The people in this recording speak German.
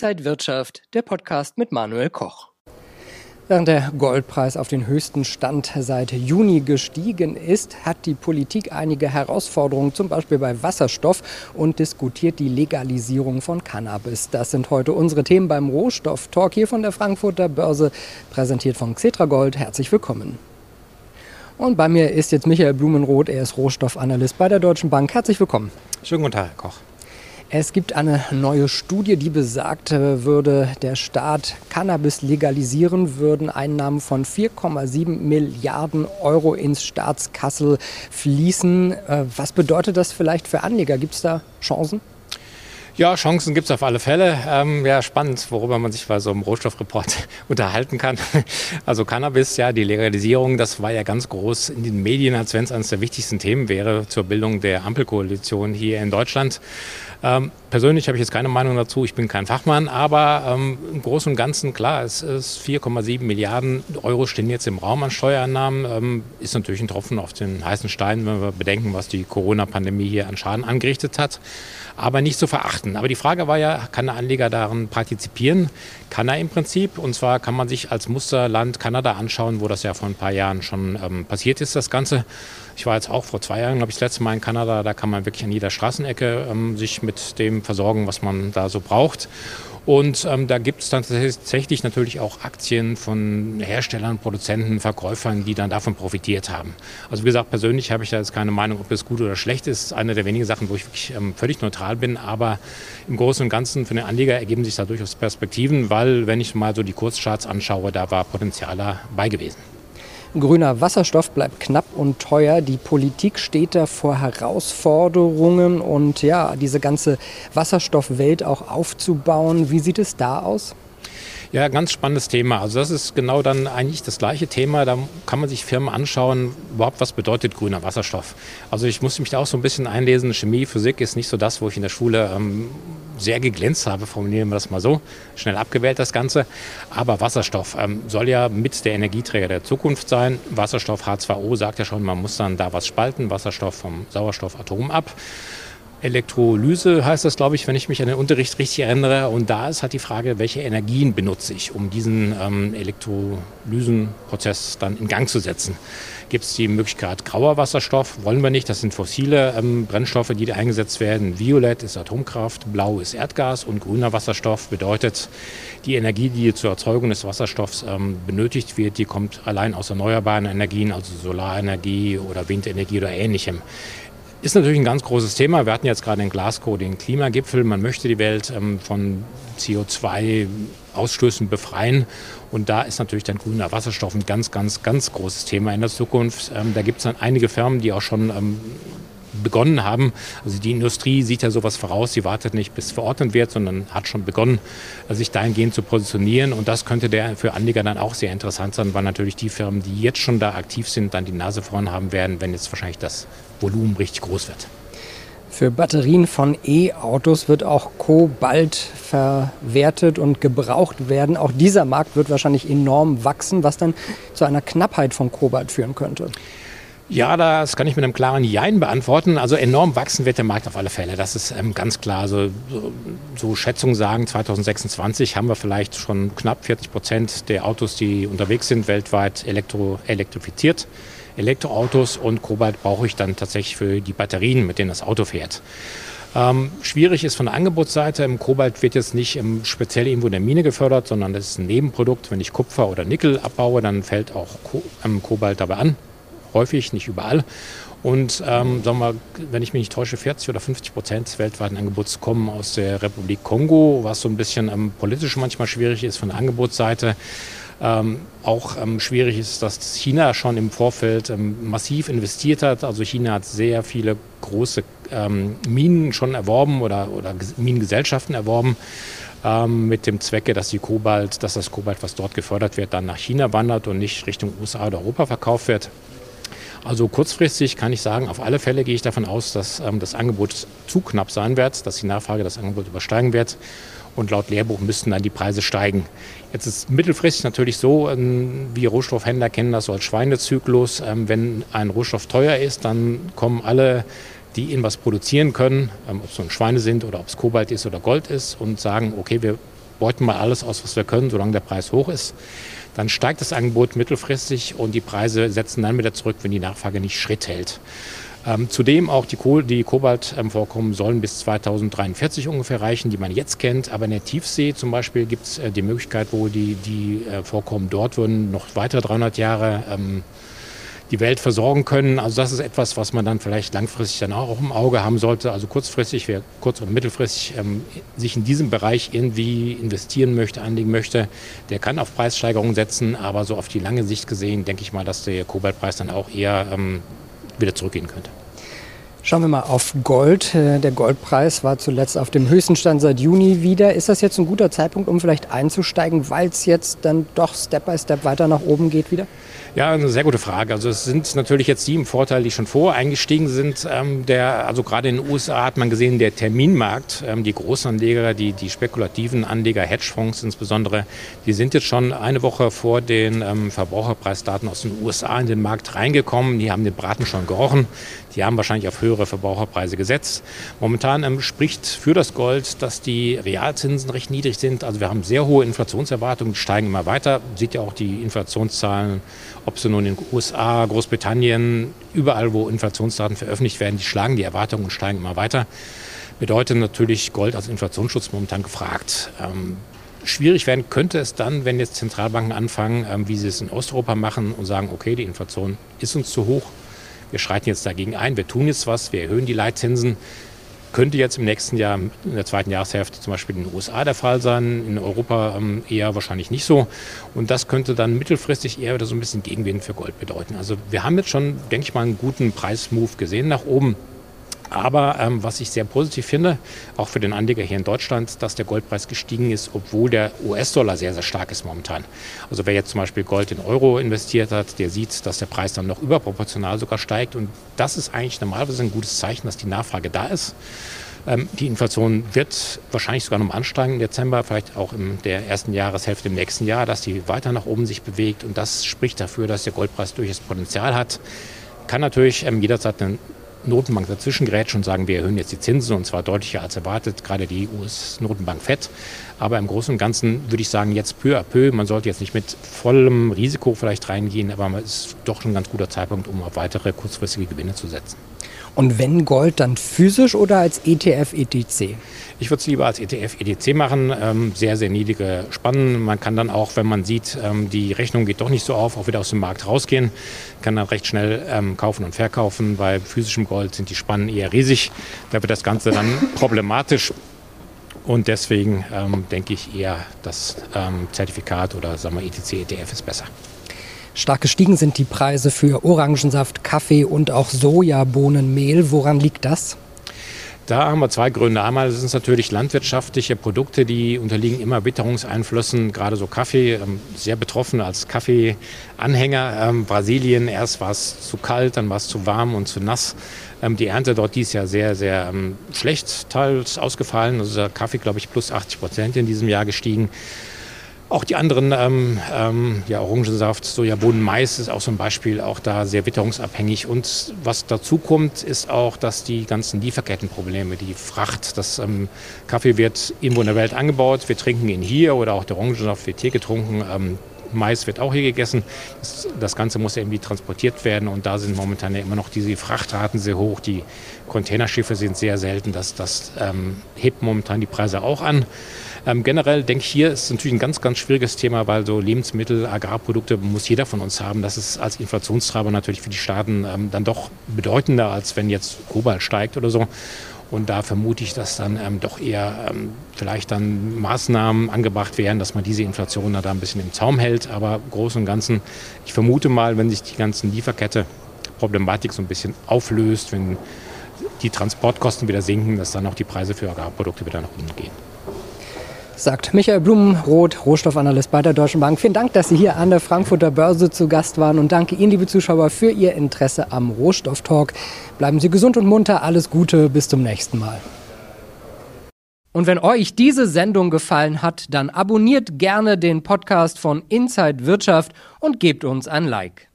Inside Wirtschaft, der Podcast mit Manuel Koch. Während der Goldpreis auf den höchsten Stand seit Juni gestiegen ist, hat die Politik einige Herausforderungen, zum Beispiel bei Wasserstoff, und diskutiert die Legalisierung von Cannabis. Das sind heute unsere Themen beim Rohstoff-Talk hier von der Frankfurter Börse, präsentiert von Xetra Gold. Herzlich willkommen. Und bei mir ist jetzt Michael Blumenroth, er ist Rohstoffanalyst bei der Deutschen Bank. Herzlich willkommen. Schönen guten Tag, Herr Koch. Es gibt eine neue Studie, die besagt, äh, würde der Staat Cannabis legalisieren, würden Einnahmen von 4,7 Milliarden Euro ins Staatskassel fließen. Äh, was bedeutet das vielleicht für Anleger? Gibt es da Chancen? Ja, Chancen gibt es auf alle Fälle. Ähm, ja, spannend, worüber man sich bei so einem Rohstoffreport unterhalten kann. Also Cannabis, ja, die Legalisierung, das war ja ganz groß in den Medien, als wenn es eines der wichtigsten Themen wäre zur Bildung der Ampelkoalition hier in Deutschland. Ähm, persönlich habe ich jetzt keine Meinung dazu, ich bin kein Fachmann, aber ähm, im Großen und Ganzen, klar, es ist 4,7 Milliarden Euro stehen jetzt im Raum an Steuereinnahmen. Ähm, ist natürlich ein Tropfen auf den heißen Stein, wenn wir bedenken, was die Corona-Pandemie hier an Schaden angerichtet hat. Aber nicht zu verachten. Aber die Frage war ja, kann der Anleger daran partizipieren? Kann er im Prinzip. Und zwar kann man sich als Musterland Kanada anschauen, wo das ja vor ein paar Jahren schon ähm, passiert ist, das Ganze. Ich war jetzt auch vor zwei Jahren, glaube ich, das letzte Mal in Kanada. Da kann man wirklich an jeder Straßenecke ähm, sich mit dem versorgen, was man da so braucht. Und ähm, da gibt es dann tatsächlich natürlich auch Aktien von Herstellern, Produzenten, Verkäufern, die dann davon profitiert haben. Also wie gesagt, persönlich habe ich da jetzt keine Meinung, ob das gut oder schlecht ist. Das ist eine der wenigen Sachen, wo ich wirklich ähm, völlig neutral bin. Aber im Großen und Ganzen für den Anleger ergeben sich da durchaus Perspektiven, weil wenn ich mal so die Kurzcharts anschaue, da war Potenzial dabei gewesen. Grüner Wasserstoff bleibt knapp und teuer. Die Politik steht da vor Herausforderungen und ja, diese ganze Wasserstoffwelt auch aufzubauen. Wie sieht es da aus? Ja, ganz spannendes Thema. Also das ist genau dann eigentlich das gleiche Thema. Da kann man sich Firmen anschauen, überhaupt was bedeutet grüner Wasserstoff. Also ich musste mich da auch so ein bisschen einlesen. Chemie, Physik ist nicht so das, wo ich in der Schule ähm, sehr geglänzt habe, formulieren wir das mal so. Schnell abgewählt das Ganze. Aber Wasserstoff ähm, soll ja mit der Energieträger der Zukunft sein. Wasserstoff H2O sagt ja schon, man muss dann da was spalten. Wasserstoff vom Sauerstoffatom ab. Elektrolyse heißt das, glaube ich, wenn ich mich an den Unterricht richtig erinnere. Und da ist halt die Frage, welche Energien benutze ich, um diesen ähm, Elektrolysenprozess dann in Gang zu setzen. Gibt es die Möglichkeit grauer Wasserstoff? Wollen wir nicht. Das sind fossile ähm, Brennstoffe, die da eingesetzt werden. Violett ist Atomkraft, blau ist Erdgas und grüner Wasserstoff bedeutet, die Energie, die zur Erzeugung des Wasserstoffs ähm, benötigt wird, die kommt allein aus erneuerbaren Energien, also Solarenergie oder Windenergie oder ähnlichem. Ist natürlich ein ganz großes Thema. Wir hatten jetzt gerade in Glasgow den Klimagipfel. Man möchte die Welt ähm, von CO2-Ausstößen befreien. Und da ist natürlich dann grüner Wasserstoff ein ganz, ganz, ganz großes Thema in der Zukunft. Ähm, da gibt es dann einige Firmen, die auch schon ähm, begonnen haben. Also die Industrie sieht ja sowas voraus, sie wartet nicht, bis verordnet wird, sondern hat schon begonnen, sich dahingehend zu positionieren. Und das könnte der für Anleger dann auch sehr interessant sein, weil natürlich die Firmen, die jetzt schon da aktiv sind, dann die Nase vorn haben werden, wenn jetzt wahrscheinlich das Volumen richtig groß wird. Für Batterien von E-Autos wird auch Kobalt verwertet und gebraucht werden. Auch dieser Markt wird wahrscheinlich enorm wachsen, was dann zu einer Knappheit von Kobalt führen könnte. Ja, das kann ich mit einem klaren Jein beantworten. Also enorm wachsen wird der Markt auf alle Fälle. Das ist ähm, ganz klar. Also, so, so Schätzungen sagen, 2026 haben wir vielleicht schon knapp 40 Prozent der Autos, die unterwegs sind, weltweit elektro elektrifiziert. Elektroautos und Kobalt brauche ich dann tatsächlich für die Batterien, mit denen das Auto fährt. Ähm, schwierig ist von der Angebotsseite. Im Kobalt wird jetzt nicht ähm, speziell irgendwo in der Mine gefördert, sondern das ist ein Nebenprodukt. Wenn ich Kupfer oder Nickel abbaue, dann fällt auch Ko ähm, Kobalt dabei an häufig, nicht überall. Und ähm, sagen wir, wenn ich mich nicht täusche, 40 oder 50 Prozent des weltweiten Angebots kommen aus der Republik Kongo, was so ein bisschen ähm, politisch manchmal schwierig ist von der Angebotsseite. Ähm, auch ähm, schwierig ist, dass China schon im Vorfeld ähm, massiv investiert hat. Also China hat sehr viele große ähm, Minen schon erworben oder, oder Minengesellschaften erworben ähm, mit dem Zwecke, dass, die Kobalt, dass das Kobalt, was dort gefördert wird, dann nach China wandert und nicht Richtung USA oder Europa verkauft wird. Also kurzfristig kann ich sagen, auf alle Fälle gehe ich davon aus, dass ähm, das Angebot zu knapp sein wird, dass die Nachfrage das Angebot übersteigen wird. Und laut Lehrbuch müssten dann die Preise steigen. Jetzt ist mittelfristig natürlich so, ähm, wie Rohstoffhändler kennen das so als Schweinezyklus. Ähm, wenn ein Rohstoff teuer ist, dann kommen alle, die ihn was produzieren können, ähm, ob es nun Schweine sind oder ob es Kobalt ist oder Gold ist, und sagen, okay, wir beuten mal alles aus, was wir können, solange der Preis hoch ist. Dann steigt das Angebot mittelfristig und die Preise setzen dann wieder zurück, wenn die Nachfrage nicht Schritt hält. Ähm, zudem auch die, Kohl, die Kobaltvorkommen ähm, sollen bis 2043 ungefähr reichen, die man jetzt kennt. Aber in der Tiefsee zum Beispiel gibt es äh, die Möglichkeit, wo die, die äh, Vorkommen dort würden noch weitere 300 Jahre ähm, die Welt versorgen können. Also das ist etwas, was man dann vielleicht langfristig dann auch im Auge haben sollte. Also kurzfristig, wer kurz- oder mittelfristig ähm, sich in diesem Bereich irgendwie investieren möchte, anlegen möchte, der kann auf Preissteigerungen setzen. Aber so auf die lange Sicht gesehen, denke ich mal, dass der Kobaltpreis dann auch eher ähm, wieder zurückgehen könnte. Schauen wir mal auf Gold. Äh, der Goldpreis war zuletzt auf dem höchsten Stand seit Juni wieder. Ist das jetzt ein guter Zeitpunkt, um vielleicht einzusteigen, weil es jetzt dann doch Step by Step weiter nach oben geht wieder? Ja, eine sehr gute Frage. Also es sind natürlich jetzt die im Vorteil, die schon vor eingestiegen sind. Ähm, der, also gerade in den USA hat man gesehen, der Terminmarkt, ähm, die Großanleger, die, die spekulativen Anleger, Hedgefonds insbesondere, die sind jetzt schon eine Woche vor den ähm, Verbraucherpreisdaten aus den USA in den Markt reingekommen. Die haben den Braten schon gerochen. Die haben wahrscheinlich auf höhere Verbraucherpreise gesetzt. Momentan ähm, spricht für das Gold, dass die Realzinsen recht niedrig sind. Also wir haben sehr hohe Inflationserwartungen, die steigen immer weiter. Sieht ja auch die Inflationszahlen ob sie nun in den USA, Großbritannien, überall, wo Inflationsdaten veröffentlicht werden, die schlagen die Erwartungen und steigen immer weiter. Bedeutet natürlich Gold als Inflationsschutz momentan gefragt. Ähm, schwierig werden könnte es dann, wenn jetzt Zentralbanken anfangen, ähm, wie sie es in Osteuropa machen und sagen, okay, die Inflation ist uns zu hoch, wir schreiten jetzt dagegen ein, wir tun jetzt was, wir erhöhen die Leitzinsen. Könnte jetzt im nächsten Jahr, in der zweiten Jahreshälfte zum Beispiel in den USA der Fall sein, in Europa ähm, eher wahrscheinlich nicht so. Und das könnte dann mittelfristig eher wieder so ein bisschen Gegenwind für Gold bedeuten. Also wir haben jetzt schon, denke ich mal, einen guten Preismove gesehen nach oben. Aber ähm, was ich sehr positiv finde, auch für den Anleger hier in Deutschland, dass der Goldpreis gestiegen ist, obwohl der US-Dollar sehr, sehr stark ist momentan. Also wer jetzt zum Beispiel Gold in Euro investiert hat, der sieht, dass der Preis dann noch überproportional sogar steigt. Und das ist eigentlich normalerweise ein gutes Zeichen, dass die Nachfrage da ist. Ähm, die Inflation wird wahrscheinlich sogar noch ansteigen im Dezember, vielleicht auch in der ersten Jahreshälfte im nächsten Jahr, dass die weiter nach oben sich bewegt. Und das spricht dafür, dass der Goldpreis durchaus Potenzial hat. Kann natürlich ähm, jederzeit einen Notenbank dazwischen grätschen und sagen, wir erhöhen jetzt die Zinsen und zwar deutlicher als erwartet, gerade die US-Notenbank FED. Aber im Großen und Ganzen würde ich sagen, jetzt peu à peu, man sollte jetzt nicht mit vollem Risiko vielleicht reingehen, aber es ist doch ein ganz guter Zeitpunkt, um auf weitere kurzfristige Gewinne zu setzen. Und wenn Gold, dann physisch oder als ETF, ETC? Ich würde es lieber als ETF, ETC machen. Ähm, sehr, sehr niedrige Spannen. Man kann dann auch, wenn man sieht, ähm, die Rechnung geht doch nicht so auf, auch wieder aus dem Markt rausgehen. Kann dann recht schnell ähm, kaufen und verkaufen. Bei physischem Gold sind die Spannen eher riesig. Da wird das Ganze dann problematisch. Und deswegen ähm, denke ich eher, das ähm, Zertifikat oder sagen wir ETC, ETF ist besser. Stark gestiegen sind die Preise für Orangensaft, Kaffee und auch Sojabohnenmehl. Woran liegt das? Da haben wir zwei Gründe. Einmal sind es natürlich landwirtschaftliche Produkte, die unterliegen immer Witterungseinflüssen, gerade so Kaffee, ähm, sehr betroffen als Kaffeeanhänger. Ähm, Brasilien, erst war es zu kalt, dann war es zu warm und zu nass. Ähm, die Ernte dort dies Jahr sehr, sehr schlecht teils ausgefallen. Also der Kaffee, glaube ich, plus 80 Prozent in diesem Jahr gestiegen. Auch die anderen, ähm, ähm, ja, Orangensaft, Sojabohnen, Mais ist auch ein Beispiel, auch da sehr witterungsabhängig. Und was dazu kommt, ist auch, dass die ganzen Lieferkettenprobleme, die Fracht, das ähm, Kaffee wird irgendwo in der Welt angebaut, wir trinken ihn hier oder auch der Orangensaft wird hier getrunken. Mais wird auch hier gegessen. Das, das, Ganze muss ja irgendwie transportiert werden und da sind momentan ja immer noch diese Frachtraten sehr hoch. Die Containerschiffe sind sehr selten. Das, das ähm, hebt momentan die Preise auch an. Ähm, generell denke ich, hier ist natürlich ein ganz, ganz schwieriges Thema, weil so Lebensmittel, Agrarprodukte muss jeder von uns haben. Das ist als Inflationstreiber natürlich für die Staaten ähm, dann doch bedeutender, als wenn jetzt Kobalt steigt oder so. Und da vermute ich, dass dann ähm, doch eher ähm, vielleicht dann Maßnahmen angebracht werden, dass man diese Inflation da ein bisschen im Zaum hält. Aber im Großen und Ganzen, ich vermute mal, wenn sich die ganzen Lieferkette Problematik so ein bisschen auflöst, wenn die Transportkosten wieder sinken, dass dann auch die Preise für Agrarprodukte wieder nach unten gehen sagt Michael Blumenroth, Rohstoffanalyst bei der Deutschen Bank. Vielen Dank, dass Sie hier an der Frankfurter Börse zu Gast waren und danke Ihnen, liebe Zuschauer, für Ihr Interesse am Rohstofftalk. Bleiben Sie gesund und munter, alles Gute, bis zum nächsten Mal. Und wenn euch diese Sendung gefallen hat, dann abonniert gerne den Podcast von Inside Wirtschaft und gebt uns ein Like.